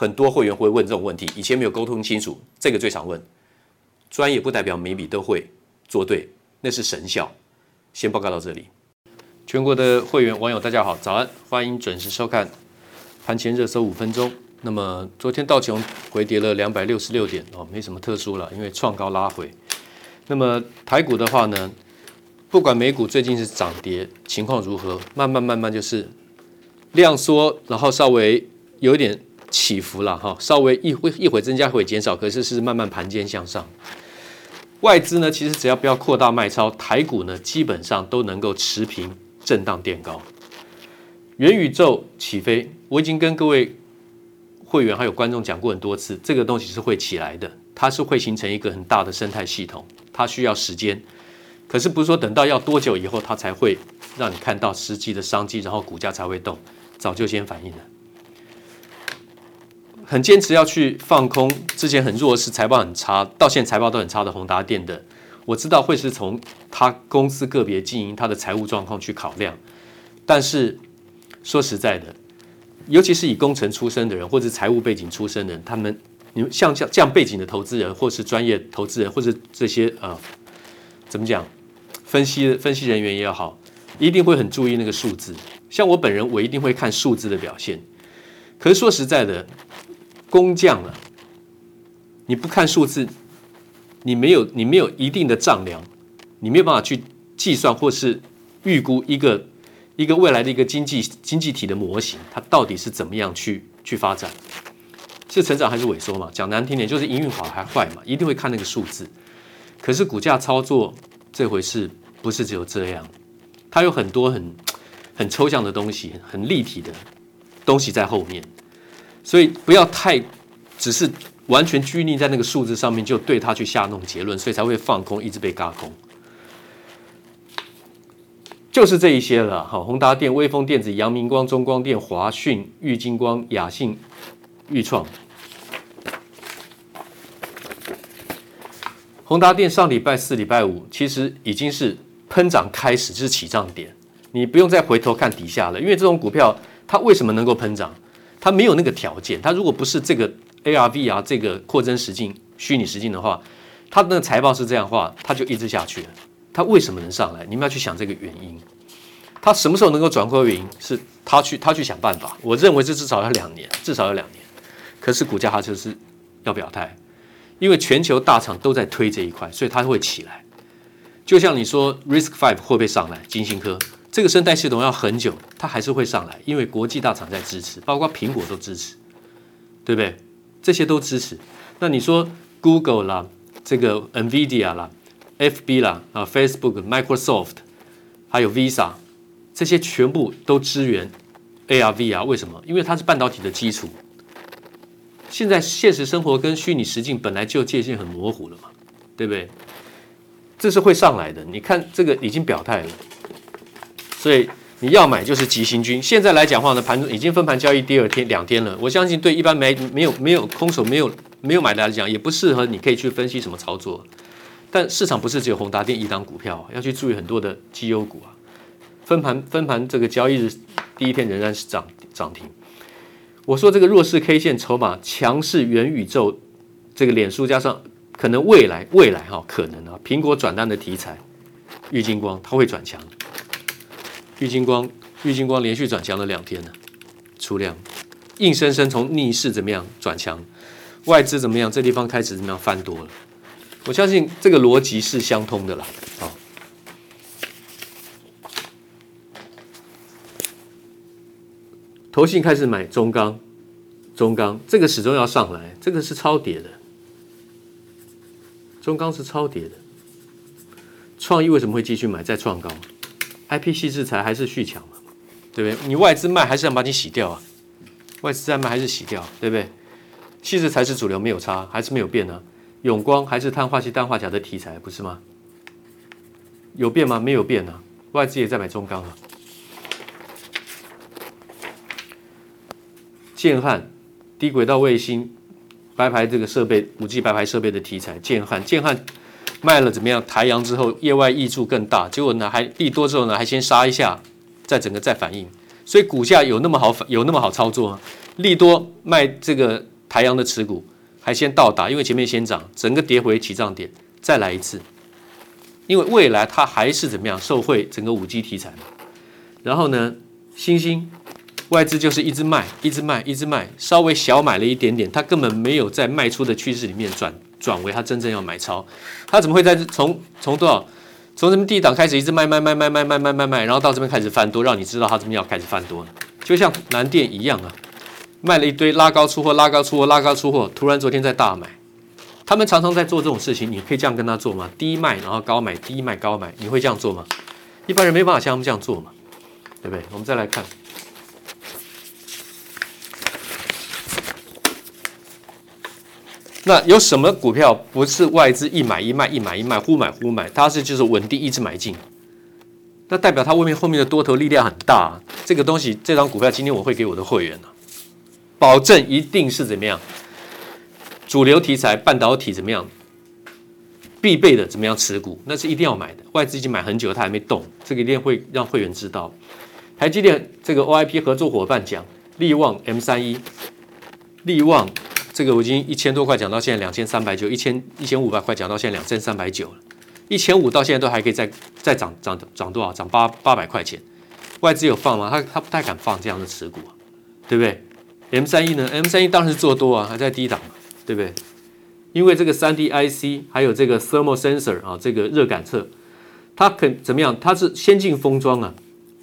很多会员会问这种问题，以前没有沟通清楚，这个最常问。专业不代表每笔都会做对，那是神效。先报告到这里。全国的会员网友大家好，早安，欢迎准时收看盘前热搜五分钟。那么昨天道琼回跌了两百六十六点哦，没什么特殊了，因为创高拉回。那么台股的话呢，不管美股最近是涨跌情况如何，慢慢慢慢就是量缩，然后稍微有一点。起伏了哈，稍微一会一会增加，会减少，可是是慢慢盘间向上。外资呢，其实只要不要扩大卖超，台股呢基本上都能够持平震荡垫高。元宇宙起飞，我已经跟各位会员还有观众讲过很多次，这个东西是会起来的，它是会形成一个很大的生态系统，它需要时间。可是不是说等到要多久以后它才会让你看到实际的商机，然后股价才会动，早就先反应了。很坚持要去放空，之前很弱势，财报很差，到现在财报都很差的宏达电的，我知道会是从他公司个别经营、他的财务状况去考量。但是说实在的，尤其是以工程出身的人，或者财务背景出身的人，他们你们像这样这样背景的投资人，或是专业投资人，或者这些呃，怎么讲，分析分析人员也好，一定会很注意那个数字。像我本人，我一定会看数字的表现。可是说实在的。工匠了，你不看数字，你没有你没有一定的丈量，你没有办法去计算或是预估一个一个未来的一个经济经济体的模型，它到底是怎么样去去发展，是成长还是萎缩嘛？讲难听点，就是营运好还坏嘛？一定会看那个数字。可是股价操作这回事不是只有这样，它有很多很很抽象的东西，很立体的东西在后面。所以不要太只是完全拘泥在那个数字上面，就对它去下那种结论，所以才会放空，一直被轧空。就是这一些了。好，宏达电、威锋电子、阳明光、中光电、华讯、玉晶光、亚信、钰创。宏达电上礼拜四、礼拜五其实已经是喷涨开始，就是起涨点。你不用再回头看底下了，因为这种股票它为什么能够喷涨？它没有那个条件。它如果不是这个 ARV 啊，这个扩增实境、虚拟实境的话，它的财报是这样的话，它就一直下去了。它为什么能上来？你们要去想这个原因。它什么时候能够转亏为盈？是它去它去想办法。我认为这至少要两年，至少要两年。可是股价它就是要表态，因为全球大厂都在推这一块，所以它会起来。就像你说，Risk Five 会不会上来？金星科这个生态系统要很久，它还是会上来，因为国际大厂在支持，包括苹果都支持，对不对？这些都支持。那你说 Google 啦，这个 NVIDIA 啦，FB 啦，啊 Facebook、Microsoft，还有 Visa，这些全部都支援 AR/VR，为什么？因为它是半导体的基础。现在现实生活跟虚拟实境本来就界限很模糊了嘛，对不对？这是会上来的，你看这个已经表态了，所以你要买就是急行军。现在来讲话呢，盘中已经分盘交易第二天两天了，我相信对一般没没有没有空手没有没有买的来讲，也不适合你可以去分析什么操作。但市场不是只有宏达电一档股票，要去注意很多的绩优股啊。分盘分盘这个交易日第一天仍然是涨涨停。我说这个弱势 K 线筹码强势元宇宙，这个脸书加上。可能未来未来哈、哦，可能啊，苹果转单的题材，玉晶光它会转强。玉金光玉金光连续转强了两天了，出量，硬生生从逆势怎么样转强，外资怎么样？这地方开始怎么样翻多了？我相信这个逻辑是相通的啦。好，投信开始买中钢，中钢这个始终要上来，这个是超跌的。中钢是超跌的，创意为什么会继续买？再创高，IP 矽智财还是续强嘛？对不对？你外资卖还是想把你洗掉啊？外资在卖还是洗掉，对不对？矽智财是主流，没有差，还是没有变呢、啊？永光还是碳化矽、氮化钾的题材，不是吗？有变吗？没有变啊，外资也在买中钢啊。建汉低轨道卫星。白牌这个设备，五 G 白牌设备的题材，建汉建汉卖了怎么样？台阳之后业外挹注更大，结果呢还利多之后呢还先杀一下，再整个再反应，所以股价有那么好反有那么好操作吗？利多卖这个台阳的持股还先到达，因为前面先涨，整个跌回起涨点，再来一次，因为未来它还是怎么样受惠整个五 G 题材，然后呢，欣兴。外资就是一直卖，一直卖，一直卖，稍微小买了一点点，它根本没有在卖出的趋势里面转转为他真正要买超，他怎么会在从从多少从什么低档开始一直卖卖卖卖卖卖卖卖卖，然后到这边开始翻多，让你知道他这边要开始翻多了，就像南电一样啊，卖了一堆拉高出货，拉高出货，拉高出货，突然昨天在大买，他们常常在做这种事情，你可以这样跟他做吗？低卖然后高买，低卖高买，你会这样做吗？一般人没办法像他们这样做嘛，对不对？我们再来看。那有什么股票不是外资一买一卖一买一卖忽买忽买，它是就是稳定一直买进，那代表它外面后面的多头力量很大。这个东西这张股票今天我会给我的会员，保证一定是怎么样，主流题材半导体怎么样，必备的怎么样持股，那是一定要买的。外资已经买很久，它还没动，这个一定会让会员知道。台积电这个 OIP 合作伙伴讲，力旺 M 三一，力旺。这个我已经一千多块讲到现在两千三百九，一千一千五百块讲到现在两千三百九了，一千五到现在都还可以再再涨涨涨多少？涨八八百块钱。外资有放吗？他他不太敢放这样的持股，对不对？M 三一呢？M 三一当时做多啊，还在低档，对不对？因为这个三 D IC 还有这个 thermal sensor 啊，这个热感测，它肯怎么样？它是先进封装啊，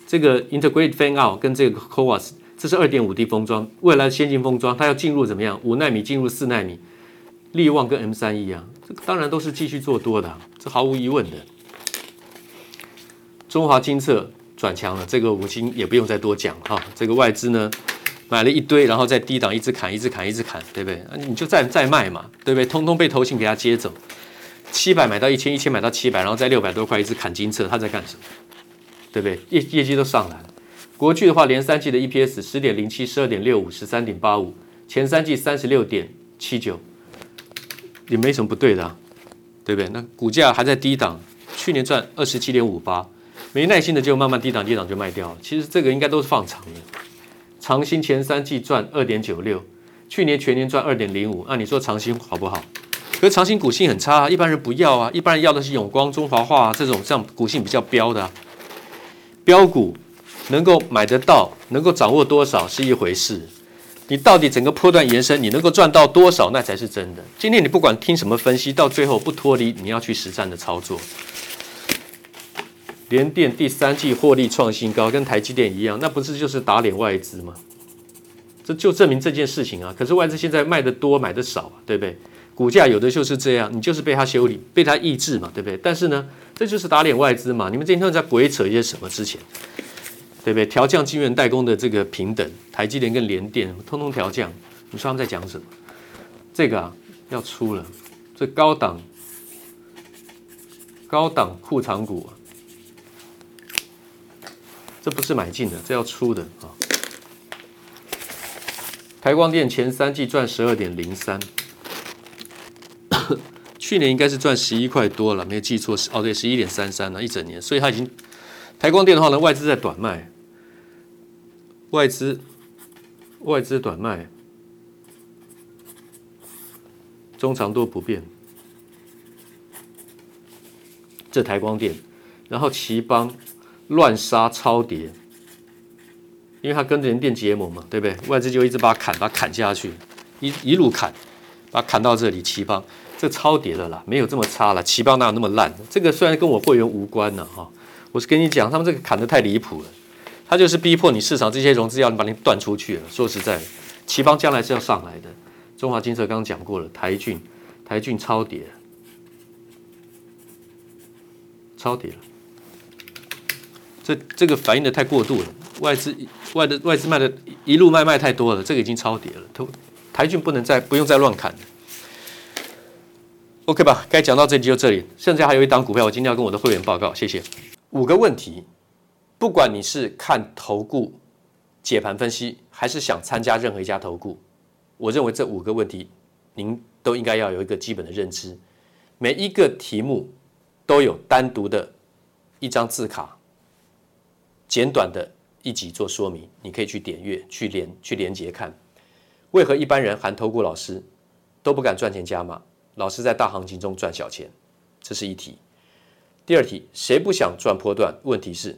这个 integrated fan out 跟这个 c o a s。这是二点五 D 封装，未来先进封装，它要进入怎么样？五纳米进入四纳米，力旺跟 M 三一样，这当然都是继续做多的，这毫无疑问的。中华精测转强了，这个五星也不用再多讲哈。这个外资呢买了一堆，然后在低档一直砍，一直砍，一直砍，对不对？你就再再卖嘛，对不对？通通被投信给他接走，七百买到一千，一千买到七百，然后在六百多块一直砍金测，他在干什么？对不对？业业绩都上来了。国巨的话，连三季的 EPS 十点零七、十二点六五、十三点八五，前三季三十六点七九，也没什么不对的啊，对不对？那股价还在低档，去年赚二十七点五八，没耐心的就慢慢低档低档就卖掉了。其实这个应该都是放长的。长兴前三季赚二点九六，去年全年赚二点零五，那你说长兴好不好？可是长兴股性很差啊，一般人不要啊，一般人要的是永光、中华化、啊、这种这样股性比较标的、啊。标股能够买得到，能够掌握多少是一回事，你到底整个波段延伸，你能够赚到多少，那才是真的。今天你不管听什么分析，到最后不脱离你要去实战的操作。联电第三季获利创新高，跟台积电一样，那不是就是打脸外资吗？这就证明这件事情啊。可是外资现在卖的多，买的少，对不对？股价有的就是这样，你就是被它修理，被它抑制嘛，对不对？但是呢，这就是打脸外资嘛。你们今天在鬼扯一些什么之前，对不对？调降晶圆代工的这个平等，台积电跟联电通通调降，你说他们在讲什么？这个啊要出了，这高档高档库藏股啊。这不是买进的，这要出的啊！台光电前三季赚十二点零三，去年应该是赚十一块多了，没有记错是哦，对，十一点三三了，一整年，所以它已经台光电的话呢，外资在短卖，外资外资短卖，中长多不变，这台光电，然后奇邦。乱杀超跌，因为他跟联电结盟嘛，对不对？外资就一直把它砍，把它砍下去，一一路砍，把它砍到这里。奇邦这超跌的啦，没有这么差了。奇邦哪有那么烂？这个虽然跟我会员无关呢，哈，我是跟你讲，他们这个砍得太离谱了，他就是逼迫你市场这些融资要你把你断出去了。说实在，奇邦将来是要上来的。中华金色刚刚讲过了，台郡台郡超跌，超跌了。这这个反应的太过度了，外资外的外资卖的一路卖卖太多了，这个已经超跌了。台台郡不能再不用再乱砍了，OK 吧？该讲到这里就这里，剩下还有一档股票，我今天要跟我的会员报告，谢谢。五个问题，不管你是看投顾解盘分析，还是想参加任何一家投顾，我认为这五个问题您都应该要有一个基本的认知。每一个题目都有单独的一张字卡。简短的一集做说明，你可以去点阅、去连、去连接看。为何一般人含投顾老师都不敢赚钱加码？老师在大行情中赚小钱，这是一题。第二题，谁不想赚波段？问题是